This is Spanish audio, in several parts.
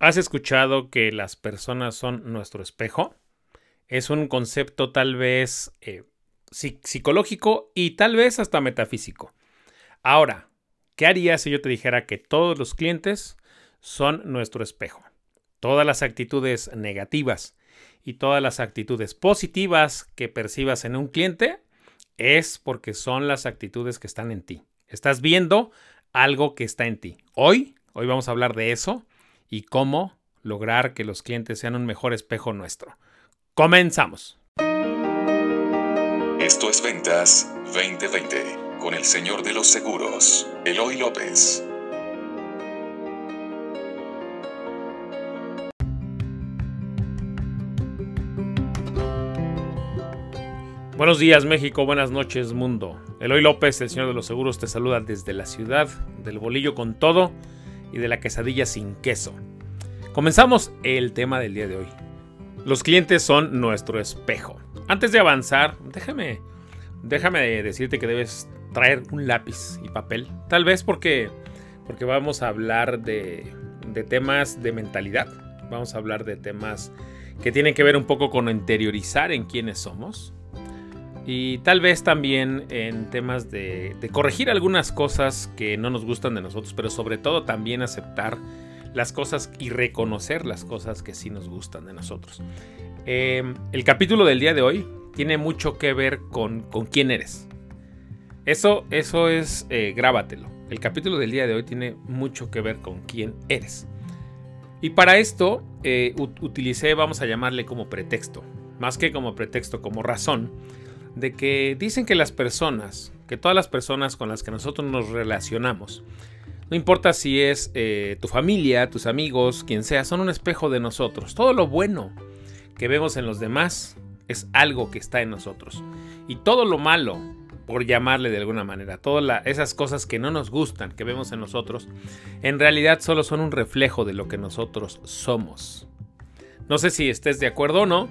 ¿Has escuchado que las personas son nuestro espejo? Es un concepto tal vez eh, psicológico y tal vez hasta metafísico. Ahora, ¿qué harías si yo te dijera que todos los clientes son nuestro espejo? Todas las actitudes negativas y todas las actitudes positivas que percibas en un cliente es porque son las actitudes que están en ti. Estás viendo algo que está en ti. Hoy, hoy vamos a hablar de eso y cómo lograr que los clientes sean un mejor espejo nuestro. Comenzamos. Esto es Ventas 2020 con el señor de los seguros, Eloy López. Buenos días México, buenas noches mundo. Eloy López, el señor de los seguros, te saluda desde la ciudad del bolillo con todo y de la quesadilla sin queso. Comenzamos el tema del día de hoy. Los clientes son nuestro espejo. Antes de avanzar, déjame, déjame decirte que debes traer un lápiz y papel. Tal vez porque, porque vamos a hablar de, de temas de mentalidad. Vamos a hablar de temas que tienen que ver un poco con interiorizar en quiénes somos. Y tal vez también en temas de, corregir algunas cosas que no nos gustan de nosotros, pero sobre todo también aceptar las cosas y reconocer las cosas que sí nos gustan de nosotros. Em, el capítulo del día de hoy tiene mucho que ver con, con quién eres. Eso, eso es, eh, grábatelo. El capítulo del día de hoy tiene mucho que ver con quién eres. Y para esto eh, utilicé, vamos a llamarle como pretexto, más que como pretexto, como razón de que dicen que las personas, que todas las personas con las que nosotros nos relacionamos, no importa si es eh, tu familia, tus amigos, quien sea, son un espejo de nosotros. Todo lo bueno que vemos en los demás es algo que está en nosotros. Y todo lo malo, por llamarle de alguna manera, todas esas cosas que no nos gustan, que vemos en nosotros, en realidad solo son un reflejo de lo que nosotros somos. No sé si estés de acuerdo o no,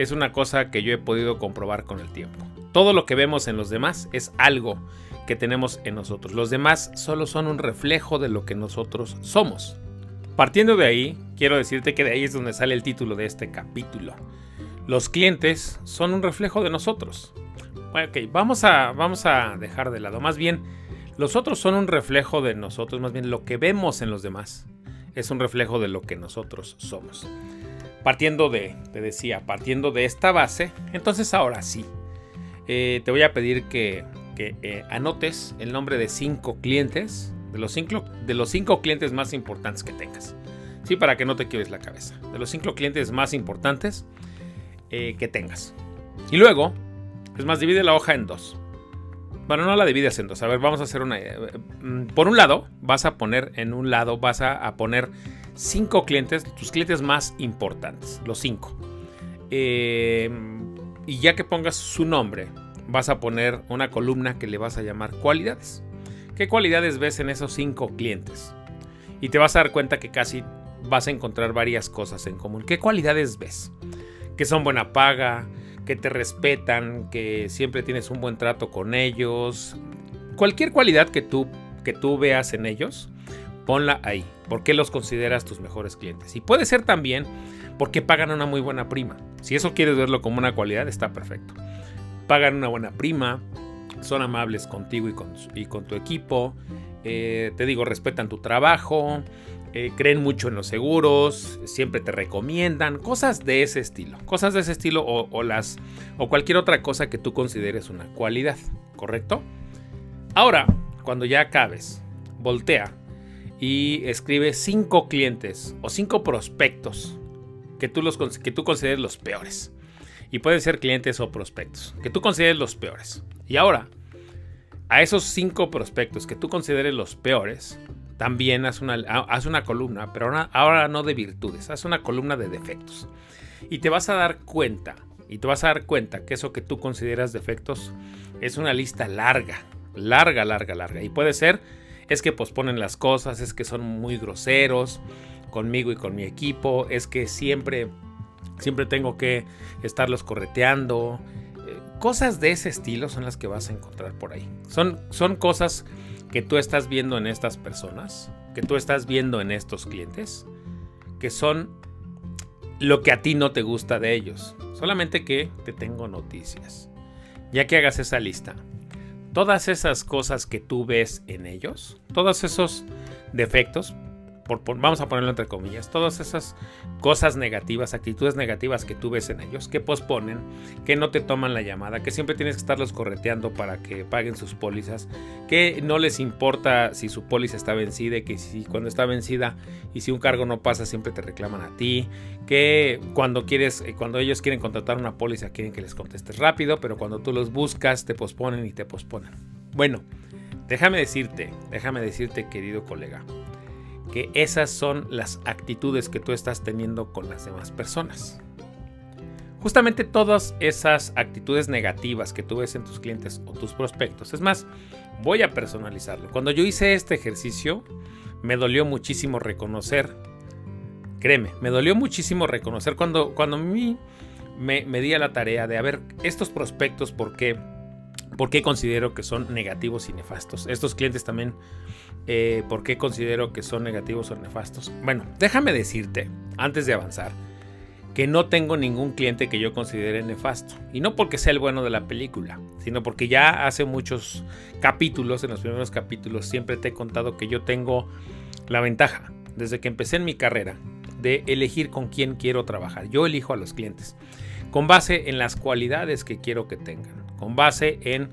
es una cosa que yo he podido comprobar con el tiempo. Todo lo que vemos en los demás es algo que tenemos en nosotros. Los demás solo son un reflejo de lo que nosotros somos. Partiendo de ahí, quiero decirte que de ahí es donde sale el título de este capítulo. Los clientes son un reflejo de nosotros. ok, vamos a, vamos a dejar de lado. Más bien, los otros son un reflejo de nosotros. Más bien, lo que vemos en los demás es un reflejo de lo que nosotros somos. Partiendo de, te decía, partiendo de esta base, entonces ahora sí, eh, te voy a pedir que, eh, anotes el nombre de cinco clientes, de los cinco, de los cinco clientes más importantes que tengas. Sí, para que no te quiebres la cabeza. De los cinco clientes más importantes eh, que tengas. Y luego, es más, divide la hoja en dos. Bueno, no la divides en dos. A ver, vamos a hacer una. Mm, por un lado, vas a poner en un lado, vas a poner cinco clientes, tus clientes más importantes, los cinco. Eh, y ya que pongas su nombre, vas a poner una columna que le vas a llamar cualidades. ¿Qué cualidades ves en esos cinco clientes? Y te vas a dar cuenta que casi vas a encontrar varias cosas en común. ¿Qué cualidades ves? Que son buena paga, que te respetan, que siempre tienes un buen trato con ellos. Cualquier cualidad que tú, que tú veas en ellos, ponla ahí. ¿Por qué los consideras tus mejores clientes? Y puede ser también porque pagan una muy buena prima. Si eso quieres verlo como una cualidad, está perfecto. Pagan una buena prima, son amables contigo y con, tu equipo, eh, te digo, respetan tu trabajo, eh, creen mucho en los seguros, siempre te recomiendan, cosas de ese estilo, cosas de ese estilo o, las, o cualquier otra cosa que tú consideres una cualidad, ¿correcto? Ahora, cuando ya acabes, voltea y escribe cinco clientes o cinco prospectos que tú, los, que tú consideres los peores. Y pueden ser clientes o prospectos, que tú consideres los peores. Y ahora, a esos cinco prospectos que tú consideres los peores, también haz una, haz una columna, pero ahora, ahora no de virtudes, haz una columna de defectos. Y te vas a dar cuenta, y te vas a dar cuenta que eso que tú consideras defectos es una lista larga, larga, larga, larga. Y puede ser es que posponen las cosas, es que son muy groseros conmigo y con mi equipo, es que siempre, siempre tengo que estarlos correteando. Eh, cosas de ese estilo son las que vas a encontrar por ahí. Son, son cosas que tú estás viendo en estas personas, que tú estás viendo en estos clientes, que son lo que a ti no te gusta de ellos. Solamente que te tengo noticias. Ya que hagas esa lista, todas esas cosas que tú ves en ellos, todos esos defectos, vamos a ponerlo entre comillas, todas esas cosas negativas, actitudes negativas que tú ves en ellos, que posponen, que no te toman la llamada, que siempre tienes que estarlos correteando para que paguen sus pólizas, que no les importa si su póliza está vencida, que si cuando está vencida y si un cargo no pasa siempre te reclaman a ti, que cuando quieres, eh, cuando ellos quieren contratar una póliza quieren que les contestes rápido, pero cuando tú los buscas te posponen y te posponen. Bueno, déjame decirte, déjame decirte querido colega, que esas son las actitudes que tú estás teniendo con las demás personas. Justamente todas esas actitudes negativas que tú ves en tus clientes o tus prospectos. Es más, voy a personalizarlo. Cuando yo hice este ejercicio, me dolió muchísimo reconocer, créeme, me dolió muchísimo reconocer cuando, cuando a mí me, me di a la tarea de, a ver, estos prospectos, ¿por qué? ¿Por qué considero que son negativos y nefastos? Estos clientes también eh, por qué considero que son negativos o nefastos. Bueno, déjame decirte, antes de avanzar, que no tengo ningún cliente que yo considere nefasto. Y no porque sea el bueno de la película, sino porque ya hace muchos capítulos, en los primeros capítulos, siempre te he contado que yo tengo la ventaja, desde que empecé en mi carrera, de elegir con quién quiero trabajar. Yo elijo a los clientes, con base en las cualidades que quiero que tengan, con base en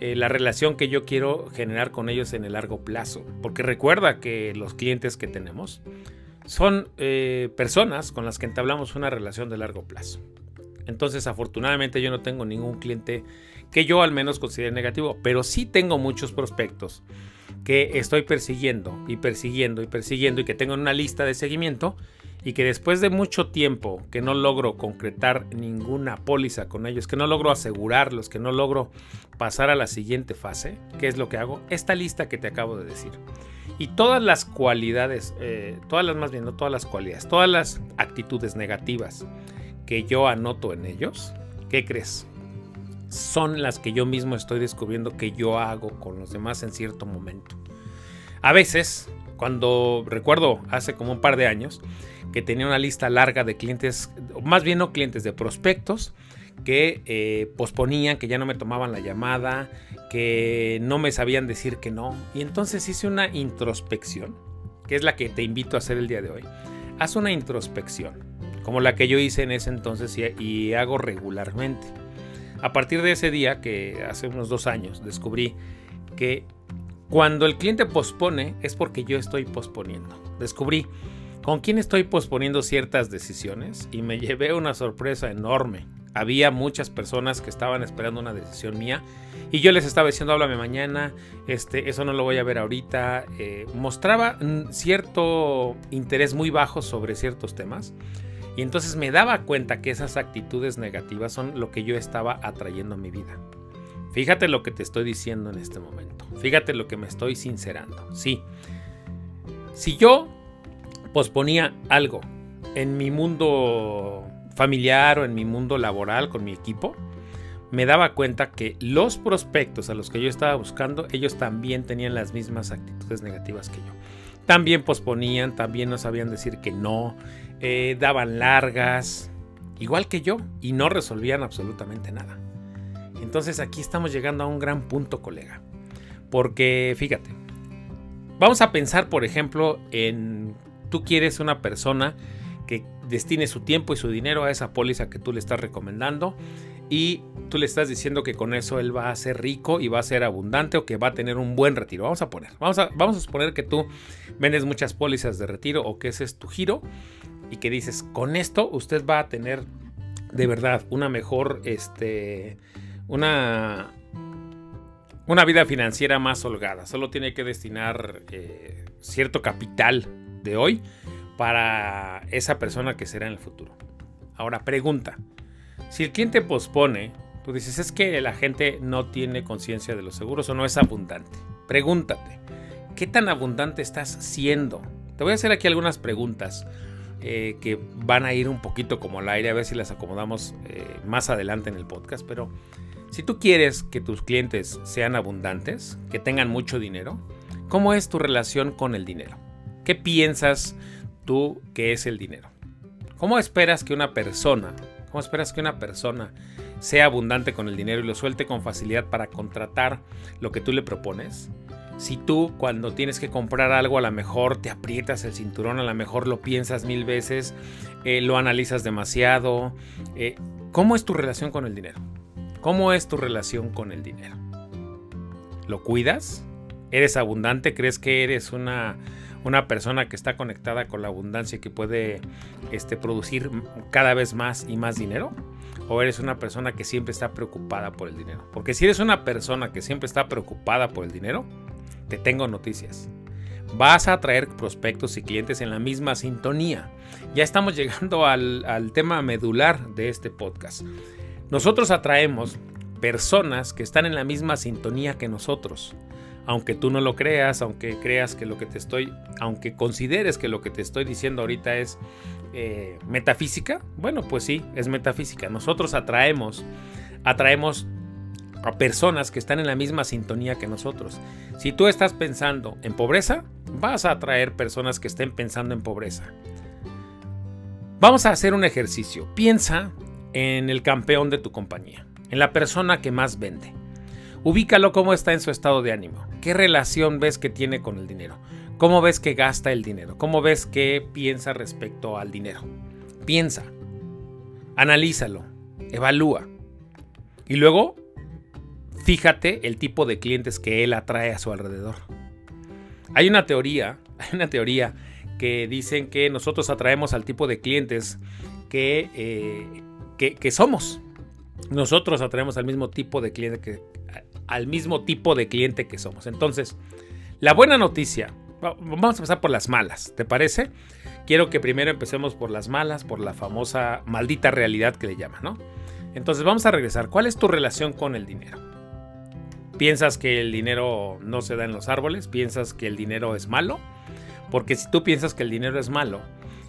eh, la relación que yo quiero generar con ellos en el largo plazo. Porque recuerda que los clientes que tenemos son eh, personas con las que entablamos una relación de largo plazo. Entonces, afortunadamente yo no tengo ningún cliente que yo al menos considere negativo, pero sí tengo muchos prospectos que estoy persiguiendo y persiguiendo y persiguiendo y que tengo en una lista de seguimiento y que después de mucho tiempo que no logro concretar ninguna póliza con ellos, que no logro asegurarlos, que no logro pasar a la siguiente fase, ¿qué es lo que hago? Esta lista que te acabo de decir. Y todas las cualidades, eh, todas las más bien, no todas las cualidades, todas las actitudes negativas que yo anoto en ellos, ¿qué crees? Son las que yo mismo estoy descubriendo que yo hago con los demás en cierto momento. A veces, cuando recuerdo hace como un par de años, que tenía una lista larga de clientes, más bien no clientes, de prospectos que eh, posponían, que ya no me tomaban la llamada, que no me sabían decir que no. Y entonces hice una introspección, que es la que te invito a hacer el día de hoy. Haz una introspección, como la que yo hice en ese entonces y hago regularmente. A partir de ese día, que hace unos dos años, descubrí que cuando el cliente pospone es porque yo estoy posponiendo. Descubrí con quién estoy posponiendo ciertas decisiones y me llevé una sorpresa enorme. Había muchas personas que estaban esperando una decisión mía y yo les estaba diciendo háblame mañana, este, eso no lo voy a ver ahorita. Eh, mostraba cierto interés muy bajo sobre ciertos temas y entonces me daba cuenta que esas actitudes negativas son lo que yo estaba atrayendo a mi vida. Fíjate lo que te estoy diciendo en este momento. Fíjate lo que me estoy sincerando. Sí. Si yo posponía algo en mi mundo familiar o en mi mundo laboral con mi equipo, me daba cuenta que los prospectos a los que yo estaba buscando, ellos también tenían las mismas actitudes negativas que yo. También posponían, también no sabían decir que no, eh, daban largas, igual que yo, y no resolvían absolutamente nada. Entonces aquí estamos llegando a un gran punto, colega. Porque fíjate, vamos a pensar, por ejemplo, en tú quieres una persona que destine su tiempo y su dinero a esa póliza que tú le estás recomendando y tú le estás diciendo que con eso él va a ser rico y va a ser abundante o que va a tener un buen retiro. Vamos a poner, vamos a, vamos a suponer que tú vendes muchas pólizas de retiro o que ese es tu giro y que dices, con esto usted va a tener de verdad una mejor, este, una, una vida financiera más holgada. Solo tiene que destinar eh, cierto capital de hoy para esa persona que será en el futuro. Ahora, pregunta. Si el cliente pospone, tú dices, es que la gente no tiene conciencia de los seguros o no es abundante. Pregúntate, ¿qué tan abundante estás siendo? Te voy a hacer aquí algunas preguntas eh, que van a ir un poquito como al aire, a ver si las acomodamos eh, más adelante en el podcast, pero si tú quieres que tus clientes sean abundantes, que tengan mucho dinero, ¿cómo es tu relación con el dinero? ¿Qué piensas tú qué es el dinero? ¿Cómo esperas que una persona, cómo esperas que una persona sea abundante con el dinero y lo suelte con facilidad para contratar lo que tú le propones? Si tú cuando tienes que comprar algo a lo mejor te aprietas el cinturón, a lo mejor lo piensas mil veces, eh, lo analizas demasiado, eh, ¿cómo es tu relación con el dinero? ¿Cómo es tu relación con el dinero? ¿Lo cuidas? ¿Eres abundante? ¿Crees que eres una, una persona que está conectada con la abundancia y que puede este, producir cada vez más y más dinero? ¿O eres una persona que siempre está preocupada por el dinero? Porque si eres una persona que siempre está preocupada por el dinero, te tengo noticias. Vas a atraer prospectos y clientes en la misma sintonía. Ya estamos llegando al, tema medular de este podcast. Nosotros atraemos personas que están en la misma sintonía que nosotros. Aunque tú no lo creas, aunque creas que lo que te estoy, aunque consideres que lo que te estoy diciendo ahorita es eh, metafísica, bueno, pues sí, es metafísica. Nosotros atraemos, atraemos a personas que están en la misma sintonía que nosotros. Si tú estás pensando en pobreza, vas a atraer personas que estén pensando en pobreza. Vamos a hacer un ejercicio. Piensa en el campeón de tu compañía, en la persona que más vende. Ubícalo cómo está en su estado de ánimo. ¿Qué relación ves que tiene con el dinero? ¿Cómo ves que gasta el dinero? ¿Cómo ves que piensa respecto al dinero? Piensa, analízalo, evalúa. Y luego fíjate el tipo de clientes que él atrae a su alrededor. Hay una teoría, hay una teoría que dicen que nosotros atraemos al tipo de clientes que, eh, que, somos. Nosotros atraemos al mismo tipo de cliente que al mismo tipo de cliente que somos. Entonces, la buena noticia, vamos a empezar por las malas, ¿te parece? Quiero que primero empecemos por las malas, por la famosa maldita realidad que le llaman, ¿no? Entonces vamos a regresar. ¿Cuál es tu relación con el dinero? ¿Piensas que el dinero no se da en los árboles? ¿Piensas que el dinero es malo? Porque si tú piensas que el dinero es malo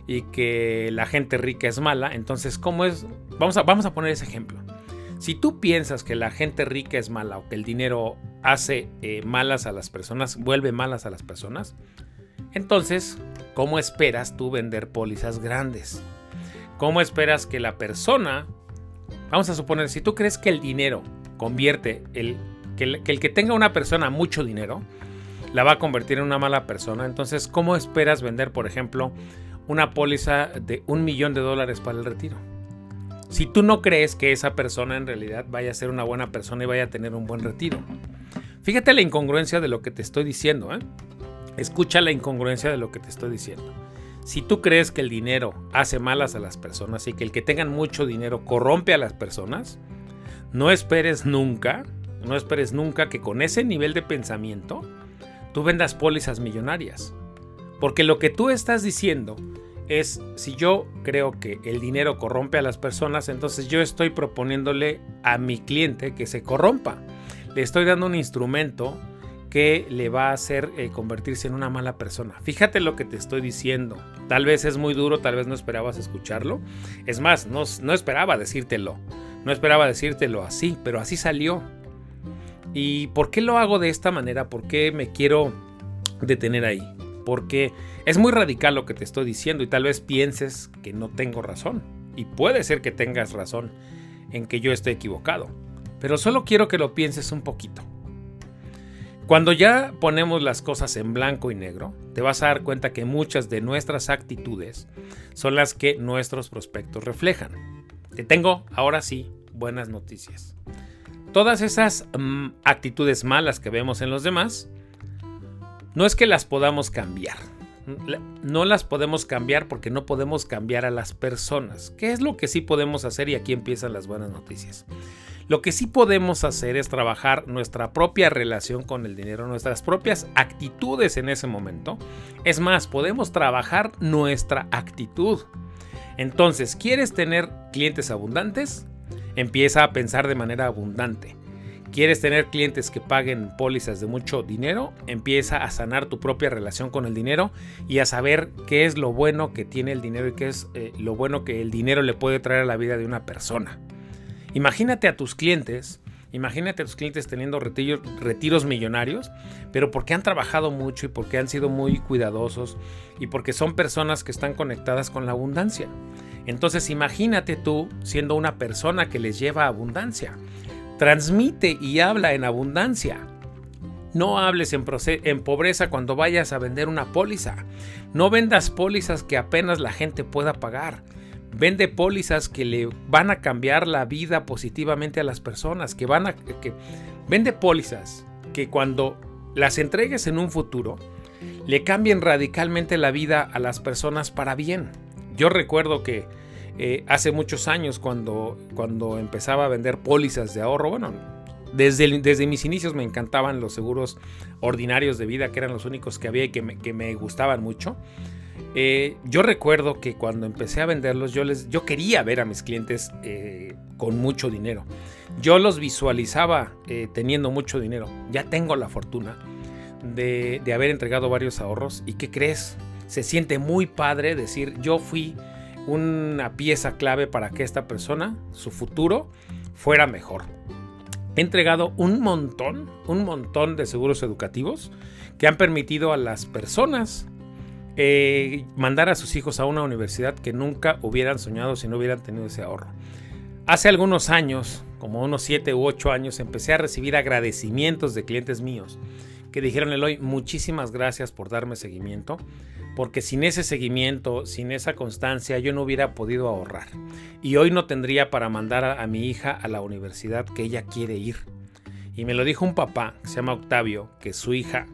y que la gente rica es mala, entonces ¿cómo es? Vamos a, vamos a poner ese ejemplo. Si tú piensas que la gente rica es mala o que el dinero hace eh, malas a las personas, vuelve malas a las personas, entonces, ¿cómo esperas tú vender pólizas grandes? ¿Cómo esperas que la persona, vamos a suponer, si tú crees que el dinero convierte el que el, que tenga una persona mucho dinero la va a convertir en una mala persona. Entonces, ¿cómo esperas vender, por ejemplo, una póliza de un millón de dólares para el retiro? Si tú no crees que esa persona en realidad vaya a ser una buena persona y vaya a tener un buen retiro. Fíjate la incongruencia de lo que te estoy diciendo. ¿eh? Escucha la incongruencia de lo que te estoy diciendo. Si tú crees que el dinero hace malas a las personas y que el que tengan mucho dinero corrompe a las personas, no esperes nunca no esperes nunca que con ese nivel de pensamiento tú vendas pólizas millonarias. Porque lo que tú estás diciendo es, si yo creo que el dinero corrompe a las personas, entonces yo estoy proponiéndole a mi cliente que se corrompa. Le estoy dando un instrumento que le va a hacer eh, convertirse en una mala persona. Fíjate lo que te estoy diciendo. Tal vez es muy duro, tal vez no esperabas escucharlo. Es más, no, no esperaba decírtelo. No esperaba decírtelo así, pero así salió. ¿Y por qué lo hago de esta manera? ¿Por qué me quiero detener ahí? Porque es muy radical lo que te estoy diciendo y tal vez pienses que no tengo razón. Y puede ser que tengas razón en que yo esté equivocado. Pero solo quiero que lo pienses un poquito. Cuando ya ponemos las cosas en blanco y negro, te vas a dar cuenta que muchas de nuestras actitudes son las que nuestros prospectos reflejan. Te tengo ahora sí buenas noticias. Todas esas mm, actitudes malas que vemos en los demás, no es que las podamos cambiar. No las podemos cambiar porque no podemos cambiar a las personas. ¿Qué es lo que sí podemos hacer? Y aquí empiezan las buenas noticias. Lo que sí podemos hacer es trabajar nuestra propia relación con el dinero, nuestras propias actitudes en ese momento. Es más, podemos trabajar nuestra actitud. Entonces, ¿quieres tener clientes abundantes? Empieza a pensar de manera abundante. ¿Quieres tener clientes que paguen pólizas de mucho dinero? Empieza a sanar tu propia relación con el dinero y a saber qué es lo bueno que tiene el dinero y qué es eh, lo bueno que el dinero le puede traer a la vida de una persona. Imagínate a tus clientes Imagínate a tus clientes teniendo retiros, retiros, millonarios, pero porque han trabajado mucho y porque han sido muy cuidadosos y porque son personas que están conectadas con la abundancia. Entonces imagínate tú siendo una persona que les lleva abundancia. Transmite y habla en abundancia. No hables en, pobreza cuando vayas a vender una póliza. No vendas pólizas que apenas la gente pueda pagar. Vende pólizas que le van a cambiar la vida positivamente a las personas, que van a que vende pólizas que cuando las entregues en un futuro le cambien radicalmente la vida a las personas para bien. Yo recuerdo que eh, hace muchos años cuando, cuando empezaba a vender pólizas de ahorro, bueno, desde, desde, mis inicios me encantaban los seguros ordinarios de vida, que eran los únicos que había y que me, que me gustaban mucho. Eh, yo recuerdo que cuando empecé a venderlos, yo, les, yo quería ver a mis clientes eh, con mucho dinero. Yo los visualizaba teniendo mucho dinero. Ya tengo la fortuna de, de, haber entregado varios ahorros. ¿Y qué crees? Se siente muy padre decir, yo fui una pieza clave para que esta persona, su futuro, fuera mejor. He entregado un montón, un montón de seguros educativos que han permitido a las personas eh, mandar a sus hijos a una universidad que nunca hubieran soñado si no hubieran tenido ese ahorro. Hace algunos años, como unos 7 u 8 años, empecé a recibir agradecimientos de clientes míos que dijeron, Eloy, muchísimas gracias por darme seguimiento, porque sin ese seguimiento, sin esa constancia, yo no hubiera podido ahorrar. Y hoy no tendría para mandar a, mi hija a la universidad que ella quiere ir. Y me lo dijo un papá, que se llama Octavio, que su hija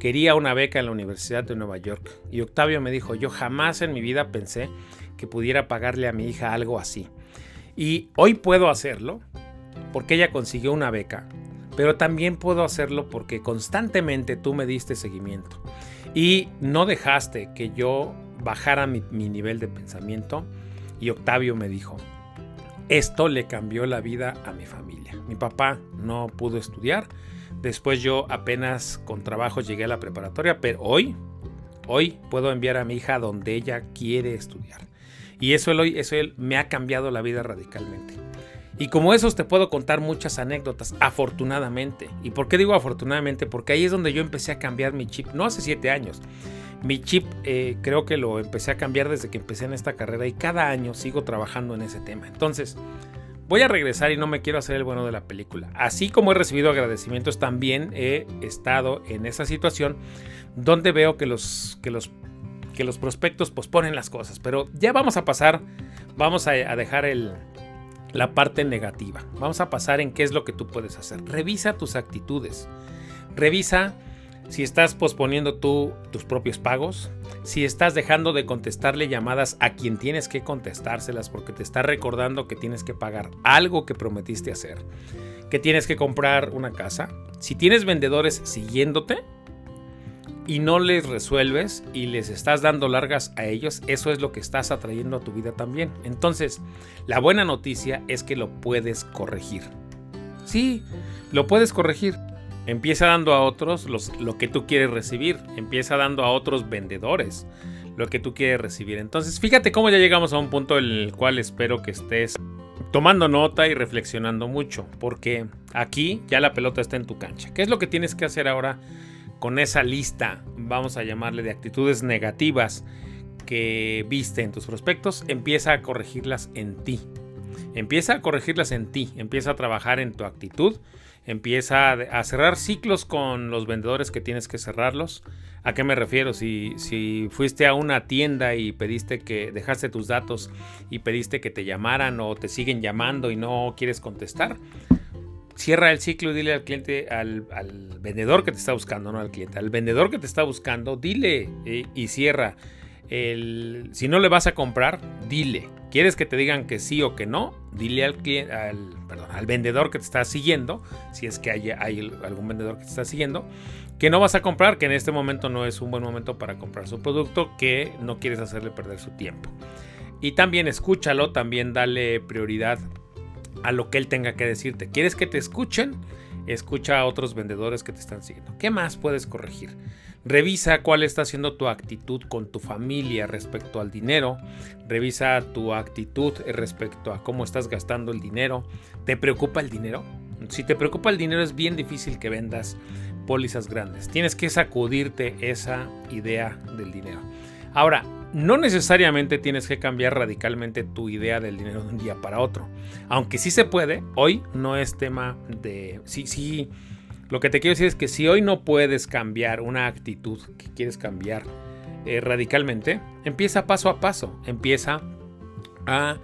quería una beca en la Universidad de Nueva York. Y Octavio me dijo, yo jamás en mi vida pensé que pudiera pagarle a mi hija algo así. Y hoy puedo hacerlo porque ella consiguió una beca, pero también puedo hacerlo porque constantemente tú me diste seguimiento y no dejaste que yo bajara mi, nivel de pensamiento. Y Octavio me dijo, esto le cambió la vida a mi familia. Mi papá no pudo estudiar, Después yo apenas con trabajo llegué a la preparatoria, pero hoy, hoy puedo enviar a mi hija donde ella quiere estudiar. Y eso, eso me ha cambiado la vida radicalmente. Y como esos te puedo contar muchas anécdotas, afortunadamente. ¿Y por qué digo afortunadamente? Porque ahí es donde yo empecé a cambiar mi chip, no hace siete años. Mi chip eh, creo que lo empecé a cambiar desde que empecé en esta carrera y cada año sigo trabajando en ese tema. Entonces, Voy a regresar y no me quiero hacer el bueno de la película. Así como he recibido agradecimientos, también he estado en esa situación donde veo que los, que los, que los prospectos posponen las cosas. Pero ya vamos a pasar, vamos a, dejar el, la parte negativa. Vamos a pasar en qué es lo que tú puedes hacer. Revisa tus actitudes. Revisa si estás posponiendo tú tus propios pagos, si estás dejando de contestarle llamadas a quien tienes que contestárselas porque te está recordando que tienes que pagar algo que prometiste hacer, que tienes que comprar una casa, si tienes vendedores siguiéndote y no les resuelves y les estás dando largas a ellos, eso es lo que estás atrayendo a tu vida también. Entonces, la buena noticia es que lo puedes corregir. Sí, lo puedes corregir. Empieza dando a otros lo que tú quieres recibir. Empieza dando a otros vendedores lo que tú quieres recibir. Entonces, fíjate cómo ya llegamos a un punto en el cual espero que estés tomando nota y reflexionando mucho. Porque aquí ya la pelota está en tu cancha. ¿Qué es lo que tienes que hacer ahora con esa lista, vamos a llamarle, de actitudes negativas que viste en tus prospectos? Empieza a corregirlas en ti. Empieza a corregirlas en ti. Empieza a trabajar en tu actitud empieza a cerrar ciclos con los vendedores que tienes que cerrarlos. ¿A qué me refiero? Si, fuiste a una tienda y pediste que dejaste tus datos y pediste que te llamaran o te siguen llamando y no quieres contestar, cierra el ciclo y dile al cliente, al, vendedor que te está buscando, no al cliente, al vendedor que te está buscando, dile eh, y cierra. Si no le vas a comprar, dile. ¿Quieres que te digan que sí o que no? Dile al, al, al vendedor que te está siguiendo, si es que hay, hay, algún vendedor que te está siguiendo, que no vas a comprar, que en este momento no es un buen momento para comprar su producto, que no quieres hacerle perder su tiempo. Y también escúchalo, también dale prioridad a lo que él tenga que decirte. ¿Quieres que te escuchen? Escucha a otros vendedores que te están siguiendo. ¿Qué más puedes corregir? Revisa cuál está siendo tu actitud con tu familia respecto al dinero. Revisa tu actitud respecto a cómo estás gastando el dinero. ¿Te preocupa el dinero? Si te preocupa el dinero es bien difícil que vendas pólizas grandes. Tienes que sacudirte esa idea del dinero. Ahora, no necesariamente tienes que cambiar radicalmente tu idea del dinero de un día para otro. Aunque sí se puede, hoy no es tema de... Sí, sí, lo que te quiero decir es que si hoy no puedes cambiar una actitud que quieres cambiar eh, radicalmente, empieza paso a paso, empieza a,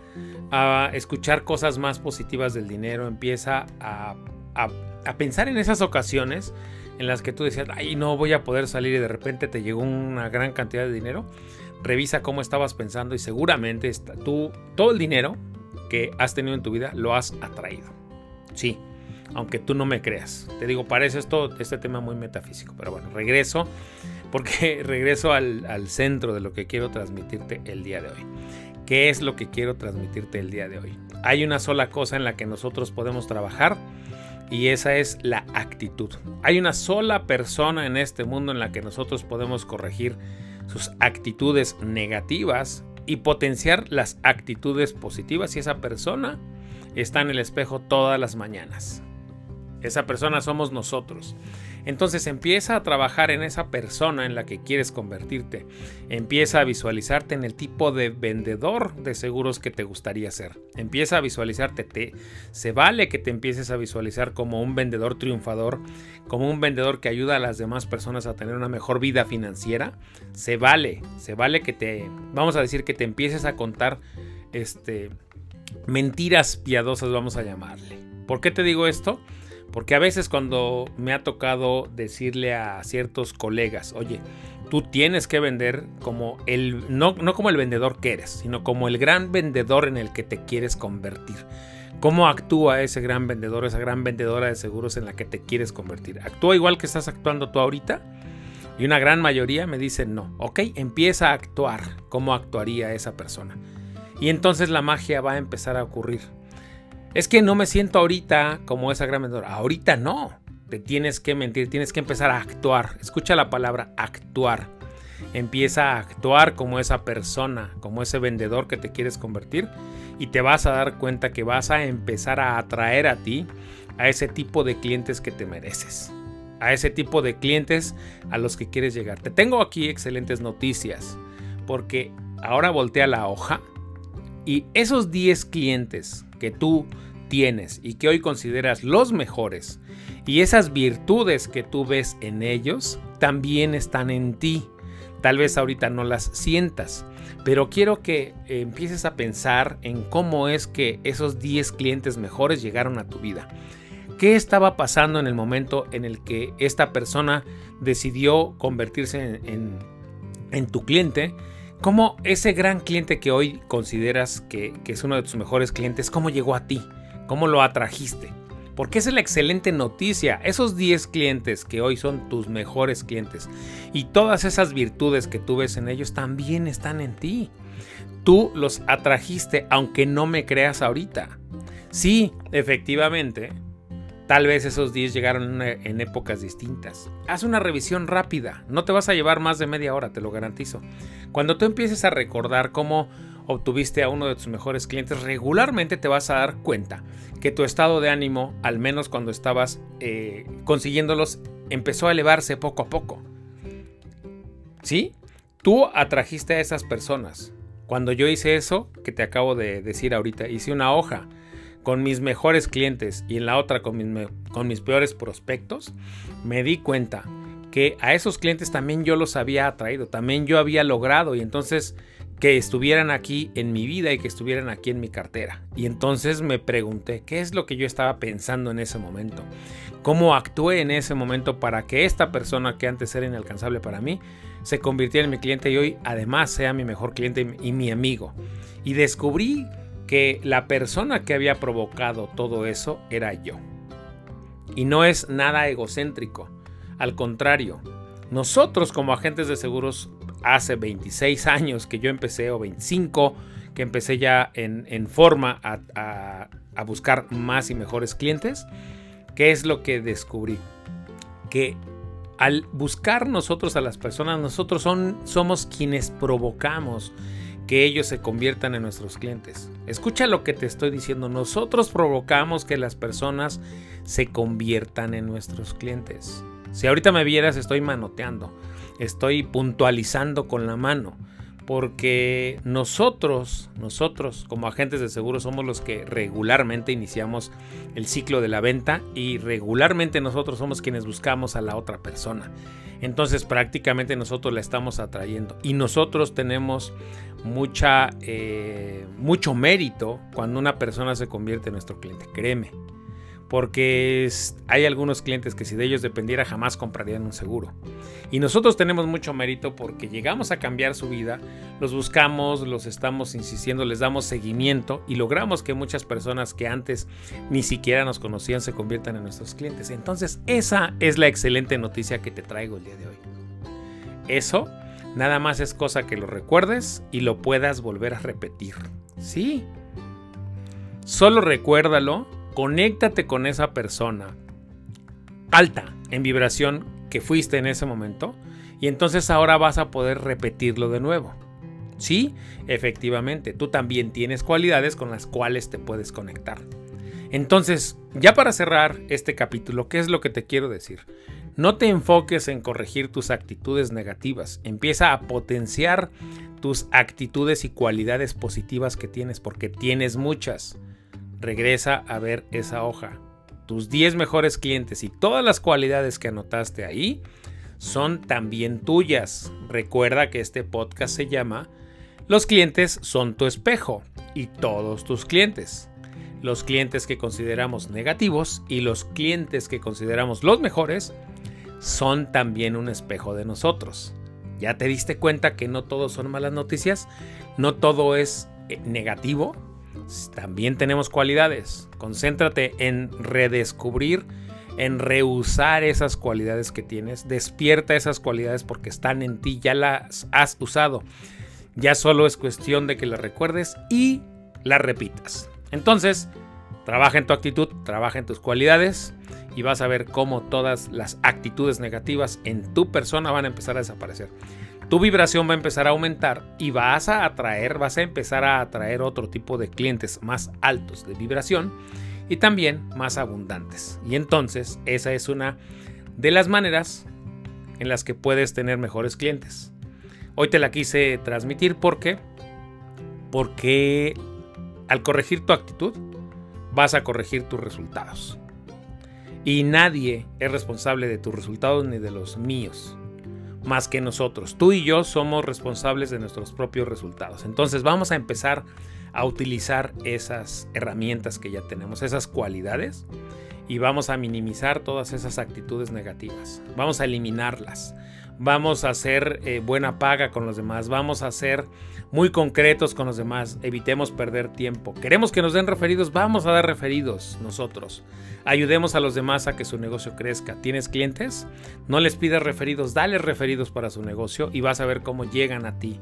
escuchar cosas más positivas del dinero, empieza a, a pensar en esas ocasiones en las que tú decías, ay, no voy a poder salir y de repente te llegó una gran cantidad de dinero revisa cómo estabas pensando y seguramente tú todo el dinero que has tenido en tu vida lo has atraído. Sí, aunque tú no me creas. Te digo, parece esto, este tema muy metafísico, pero bueno, regreso, porque regreso al, al centro de lo que quiero transmitirte el día de hoy. ¿Qué es lo que quiero transmitirte el día de hoy? Hay una sola cosa en la que nosotros podemos trabajar y esa es la actitud. Hay una sola persona en este mundo en la que nosotros podemos corregir sus actitudes negativas y potenciar las actitudes positivas si esa persona está en el espejo todas las mañanas. Esa persona somos nosotros. Entonces empieza a trabajar en esa persona en la que quieres convertirte. Empieza a visualizarte en el tipo de vendedor de seguros que te gustaría ser. Empieza a visualizarte. Te, se vale que te empieces a visualizar como un vendedor triunfador, como un vendedor que ayuda a las demás personas a tener una mejor vida financiera. Se vale, se vale que te, vamos a decir que te empieces a contar este mentiras piadosas, vamos a llamarle. ¿Por qué te digo esto? Porque a veces cuando me ha tocado decirle a ciertos colegas, oye, tú tienes que vender como el, no, no como el vendedor que eres, sino como el gran vendedor en el que te quieres convertir. ¿Cómo actúa ese gran vendedor, esa gran vendedora de seguros en la que te quieres convertir? ¿Actúa igual que estás actuando tú ahorita? Y una gran mayoría me dicen no. Ok, empieza a actuar como actuaría esa persona. Y entonces la magia va a empezar a ocurrir. Es que no me siento ahorita como esa gran vendedora. Ahorita no. Te tienes que mentir, tienes que empezar a actuar. Escucha la palabra actuar. Empieza a actuar como esa persona, como ese vendedor que te quieres convertir y te vas a dar cuenta que vas a empezar a atraer a ti a ese tipo de clientes que te mereces. A ese tipo de clientes a los que quieres llegar. Te tengo aquí excelentes noticias porque ahora voltea la hoja y esos 10 clientes que tú tienes y que hoy consideras los mejores y esas virtudes que tú ves en ellos también están en ti. Tal vez ahorita no las sientas, pero quiero que empieces a pensar en cómo es que esos 10 clientes mejores llegaron a tu vida. ¿Qué estaba pasando en el momento en el que esta persona decidió convertirse en, en tu cliente? ¿Cómo ese gran cliente que hoy consideras que, es uno de tus mejores clientes, cómo llegó a ti? ¿Cómo lo atrajiste? Porque esa es la excelente noticia. Esos 10 clientes que hoy son tus mejores clientes y todas esas virtudes que tú ves en ellos también están en ti. Tú los atrajiste aunque no me creas ahorita. Sí, efectivamente, Tal vez esos 10 llegaron en épocas distintas. Haz una revisión rápida, no te vas a llevar más de media hora, te lo garantizo. Cuando tú empieces a recordar cómo obtuviste a uno de tus mejores clientes, regularmente te vas a dar cuenta que tu estado de ánimo, al menos cuando estabas eh, consiguiéndolos, empezó a elevarse poco a poco. ¿Sí? Tú atrajiste a esas personas. Cuando yo hice eso, que te acabo de decir ahorita, hice una hoja con mis mejores clientes y en la otra con mis, con mis peores prospectos, me di cuenta que a esos clientes también yo los había atraído, también yo había logrado y entonces que estuvieran aquí en mi vida y que estuvieran aquí en mi cartera. Y entonces me pregunté, ¿qué es lo que yo estaba pensando en ese momento? ¿Cómo actué en ese momento para que esta persona que antes era inalcanzable para mí se convirtiera en mi cliente y hoy además sea mi mejor cliente y mi amigo? Y descubrí que la persona que había provocado todo eso era yo. Y no es nada egocéntrico. Al contrario, nosotros como agentes de seguros hace 26 años que yo empecé, o 25, que empecé ya en, forma a, buscar más y mejores clientes, ¿qué es lo que descubrí? Que al buscar nosotros a las personas, nosotros son, somos quienes provocamos que ellos se conviertan en nuestros clientes. Escucha lo que te estoy diciendo. Nosotros provocamos que las personas se conviertan en nuestros clientes. Si ahorita me vieras, estoy manoteando, estoy puntualizando con la mano porque nosotros, nosotros como agentes de seguro somos los que regularmente iniciamos el ciclo de la venta y regularmente nosotros somos quienes buscamos a la otra persona. Entonces prácticamente nosotros la estamos atrayendo y nosotros tenemos mucha, eh, mucho mérito cuando una persona se convierte en nuestro cliente, créeme porque hay algunos clientes que si de ellos dependiera jamás comprarían un seguro. Y nosotros tenemos mucho mérito porque llegamos a cambiar su vida, los buscamos, los estamos insistiendo, les damos seguimiento y logramos que muchas personas que antes ni siquiera nos conocían se conviertan en nuestros clientes. Entonces esa es la excelente noticia que te traigo el día de hoy. Eso nada más es cosa que lo recuerdes y lo puedas volver a repetir. Sí. Solo recuérdalo conéctate con esa persona alta en vibración que fuiste en ese momento y entonces ahora vas a poder repetirlo de nuevo. Sí, efectivamente, tú también tienes cualidades con las cuales te puedes conectar. Entonces, ya para cerrar este capítulo, ¿qué es lo que te quiero decir? No te enfoques en corregir tus actitudes negativas, empieza a potenciar tus actitudes y cualidades positivas que tienes, porque tienes muchas regresa a ver esa hoja. Tus 10 mejores clientes y todas las cualidades que anotaste ahí son también tuyas. Recuerda que este podcast se llama Los clientes son tu espejo y todos tus clientes. Los clientes que consideramos negativos y los clientes que consideramos los mejores son también un espejo de nosotros. ¿Ya te diste cuenta que no todos son malas noticias? ¿No todo es eh, negativo? También tenemos cualidades. Concéntrate en redescubrir, en reusar esas cualidades que tienes. Despierta esas cualidades porque están en ti, ya las has usado. Ya solo es cuestión de que las recuerdes y las repitas. Entonces, trabaja en tu actitud, trabaja en tus cualidades y vas a ver cómo todas las actitudes negativas en tu persona van a empezar a desaparecer tu vibración va a empezar a aumentar y vas a atraer, vas a empezar a atraer otro tipo de clientes más altos de vibración y también más abundantes. Y entonces esa es una de las maneras en las que puedes tener mejores clientes. Hoy te la quise transmitir porque porque al corregir tu actitud vas a corregir tus resultados. Y nadie es responsable de tus resultados ni de los míos más que nosotros. Tú y yo somos responsables de nuestros propios resultados. Entonces vamos a empezar a utilizar esas herramientas que ya tenemos, esas cualidades, y vamos a minimizar todas esas actitudes negativas. Vamos a eliminarlas. Vamos a hacer eh, buena paga con los demás. Vamos a ser muy concretos con los demás. Evitemos perder tiempo. Queremos que nos den referidos. Vamos a dar referidos nosotros. Ayudemos a los demás a que su negocio crezca. ¿Tienes clientes? No les pidas referidos, dale referidos para su negocio y vas a ver cómo llegan a ti.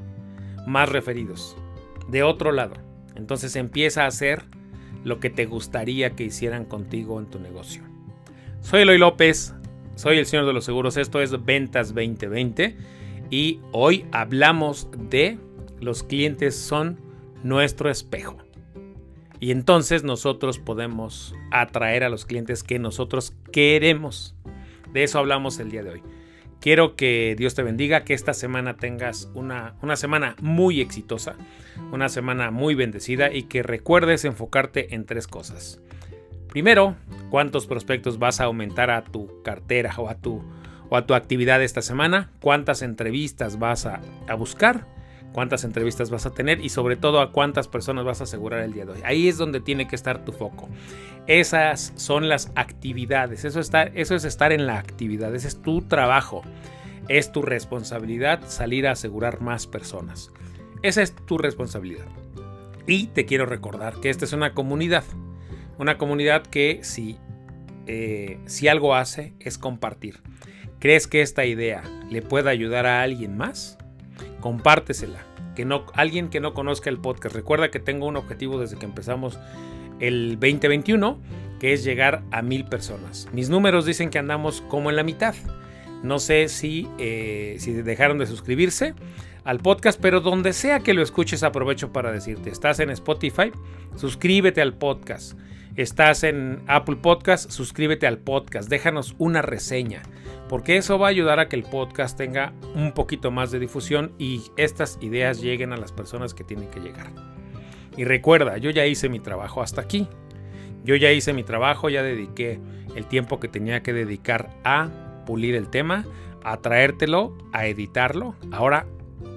Más referidos. De otro lado. Entonces empieza a hacer lo que te gustaría que hicieran contigo en tu negocio. Soy Eloy López, soy el señor de los seguros, esto es Ventas 2020 y hoy hablamos de los clientes son nuestro espejo. Y entonces nosotros podemos atraer a los clientes que nosotros queremos. De eso hablamos el día de hoy. Quiero que Dios te bendiga, que esta semana tengas una, una, semana muy exitosa, una semana muy bendecida y que recuerdes enfocarte en tres cosas. Primero, cuántos prospectos vas a aumentar a tu cartera o a tu, o a tu actividad esta semana, cuántas entrevistas vas a, buscar cuántas entrevistas vas a tener y sobre todo a cuántas personas vas a asegurar el día de hoy. Ahí es donde tiene que estar tu foco. Esas son las actividades, eso, está, eso es estar en la actividad, ese es tu trabajo, es tu responsabilidad salir a asegurar más personas. Esa es tu responsabilidad. Y te quiero recordar que esta es una comunidad, una comunidad que si, eh, si algo hace es compartir. ¿Crees que esta idea le pueda ayudar a alguien más? compártesela. Que no, alguien que no conozca el podcast. Recuerda que tengo un objetivo desde que empezamos el 2021, que es llegar a mil personas. Mis números dicen que andamos como en la mitad. No sé si, eh, si dejaron de suscribirse. al podcast, pero donde sea que lo escuches aprovecho para decirte, estás en Spotify, suscríbete al podcast. Estás en Apple Podcast, suscríbete al podcast, déjanos una reseña, porque eso va a ayudar a que el podcast tenga un poquito más de difusión y estas ideas lleguen a las personas que tienen que llegar. Y recuerda, yo ya hice mi trabajo hasta aquí. Yo ya hice mi trabajo, ya dediqué el tiempo que tenía que dedicar a pulir el tema, a traértelo, a editarlo. Ahora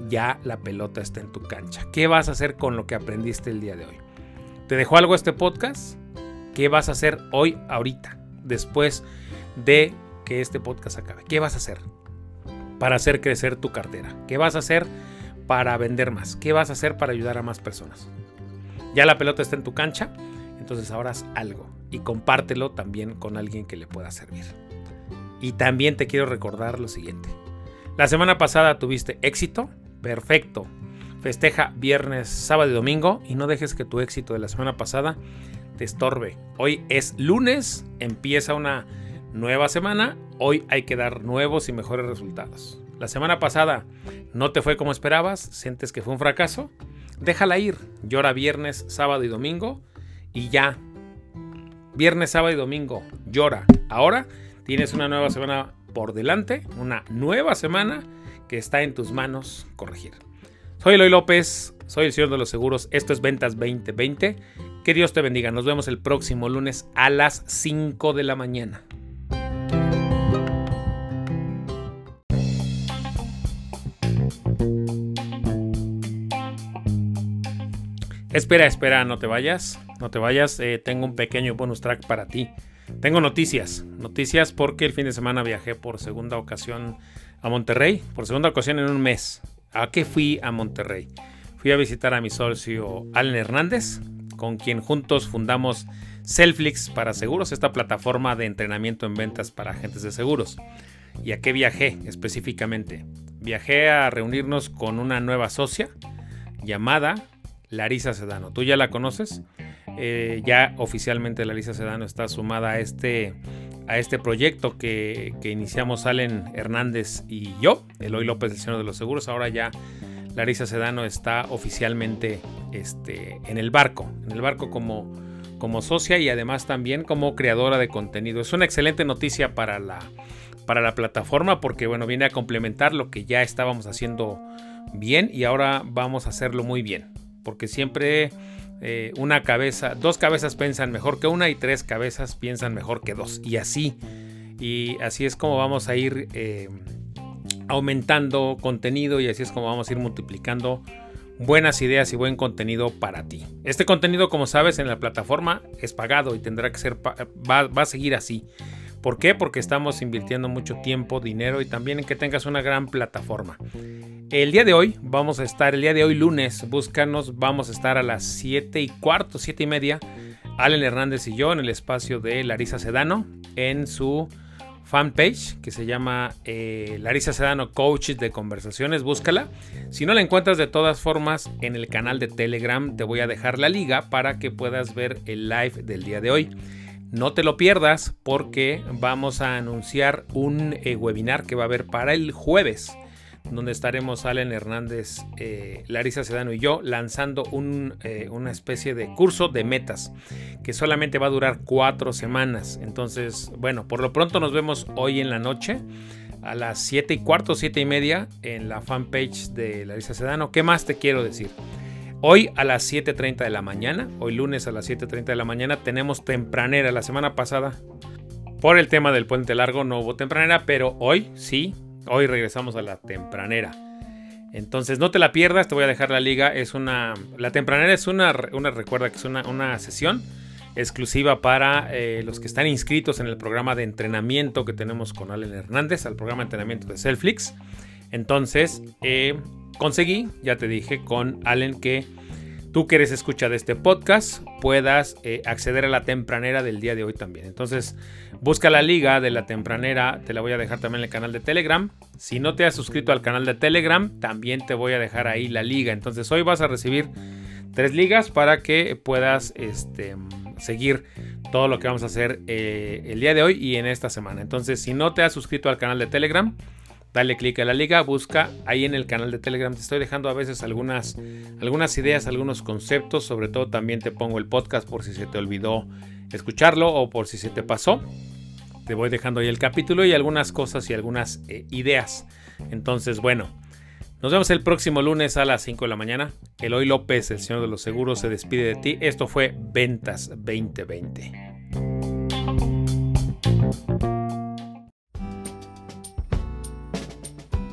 ya la pelota está en tu cancha. ¿Qué vas a hacer con lo que aprendiste el día de hoy? ¿Te dejó algo este podcast? ¿Qué vas a hacer hoy, ahorita, después de que este podcast acabe? ¿Qué vas a hacer para hacer crecer tu cartera? ¿Qué vas a hacer para vender más? ¿Qué vas a hacer para ayudar a más personas? Ya la pelota está en tu cancha, entonces ahora haz algo y compártelo también con alguien que le pueda servir. Y también te quiero recordar lo siguiente. La semana pasada tuviste éxito, perfecto. Festeja viernes, sábado y domingo y no dejes que tu éxito de la semana pasada te estorbe. Hoy es lunes, empieza una nueva semana, hoy hay que dar nuevos y mejores resultados. La semana pasada no te fue como esperabas, sientes que fue un fracaso, déjala ir. Llora viernes, sábado y domingo y ya. Viernes, sábado y domingo, llora. Ahora tienes una nueva semana por delante, una nueva semana que está en tus manos corregir. Soy Eloy López, soy el señor de los seguros, esto es Ventas 2020. Que Dios te bendiga, nos vemos el próximo lunes a las 5 de la mañana. Espera, espera, no te vayas, no te vayas, eh, tengo un pequeño bonus track para ti. Tengo noticias, noticias porque el fin de semana viajé por segunda ocasión a Monterrey, por segunda ocasión en un mes. ¿A qué fui a Monterrey? Fui a visitar a mi socio Allen Hernández, con quien juntos fundamos Selflix para seguros, esta plataforma de entrenamiento en ventas para agentes de seguros. ¿Y a qué viajé específicamente? Viajé a reunirnos con una nueva socia llamada Larisa Sedano. ¿Tú ya la conoces? Eh, ya oficialmente Larisa Sedano está sumada a este, a este proyecto que, iniciamos Allen Hernández y yo, Eloy López, el señor de los seguros. Ahora ya Larisa Sedano está oficialmente este, en el barco, en el barco como, como socia y además también como creadora de contenido. Es una excelente noticia para la, para la plataforma porque bueno, viene a complementar lo que ya estábamos haciendo bien y ahora vamos a hacerlo muy bien porque siempre eh, una cabeza, dos cabezas piensan mejor que una y tres cabezas piensan mejor que dos. Y así, y así es como vamos a ir eh, aumentando contenido y así es como vamos a ir multiplicando buenas ideas y buen contenido para ti. Este contenido, como sabes, en la plataforma es pagado y tendrá que ser, va, va a seguir así. ¿Por qué? Porque estamos invirtiendo mucho tiempo, dinero y también en que tengas una gran plataforma. El día de hoy vamos a estar, el día de hoy lunes, búscanos, vamos a estar a las 7 y cuarto, 7 y media, Allen Hernández y yo en el espacio de Larisa Sedano en su fanpage que se llama eh, Larisa Sedano Coaches de Conversaciones, búscala. Si no la encuentras de todas formas en el canal de Telegram, te voy a dejar la liga para que puedas ver el live del día de hoy. No te lo pierdas porque vamos a anunciar un eh, webinar que va a haber para el jueves, donde estaremos Allen Hernández, eh, Larisa Sedano y yo lanzando eh, una especie de curso de metas que solamente va a durar cuatro semanas. Entonces, bueno, por lo pronto nos vemos hoy en la noche a las 7 y cuarto, 7 y media en la fanpage de Larisa Sedano. ¿Qué más te quiero decir? Hoy a las 7.30 de la mañana, hoy lunes a las 7.30 de la mañana, tenemos tempranera. La semana pasada, por el tema del puente largo, no hubo tempranera, pero hoy sí, hoy regresamos a la tempranera. Entonces no te la pierdas, te voy a dejar la liga. Es una. La tempranera es una. una recuerda que es una, una sesión exclusiva para eh, los que están inscritos en el programa de entrenamiento que tenemos con Allen Hernández, al programa de entrenamiento de Selflix. Entonces, eh, conseguí, ya te dije, con Allen que tú que eres escucha de este podcast puedas eh, acceder a la tempranera del día de hoy también. Entonces, busca la liga de la tempranera, te la voy a dejar también en el canal de Telegram. Si no te has suscrito al canal de Telegram, también te voy a dejar ahí la liga. Entonces, hoy vas a recibir tres ligas para que puedas este, seguir todo lo que vamos a hacer eh, el día de hoy y en esta semana. Entonces, si no te has suscrito al canal de Telegram, dale clic a la liga, busca ahí en el canal de Telegram. Te estoy dejando a veces algunas, algunas ideas, algunos conceptos. Sobre todo también te pongo el podcast por si se te olvidó escucharlo o por si se te pasó. Te voy dejando ahí el capítulo y algunas cosas y algunas eh, ideas. Entonces, bueno, nos vemos el próximo lunes a las 5 de la mañana. Eloy López, el señor de los seguros, se despide de ti. Esto fue Ventas 2020.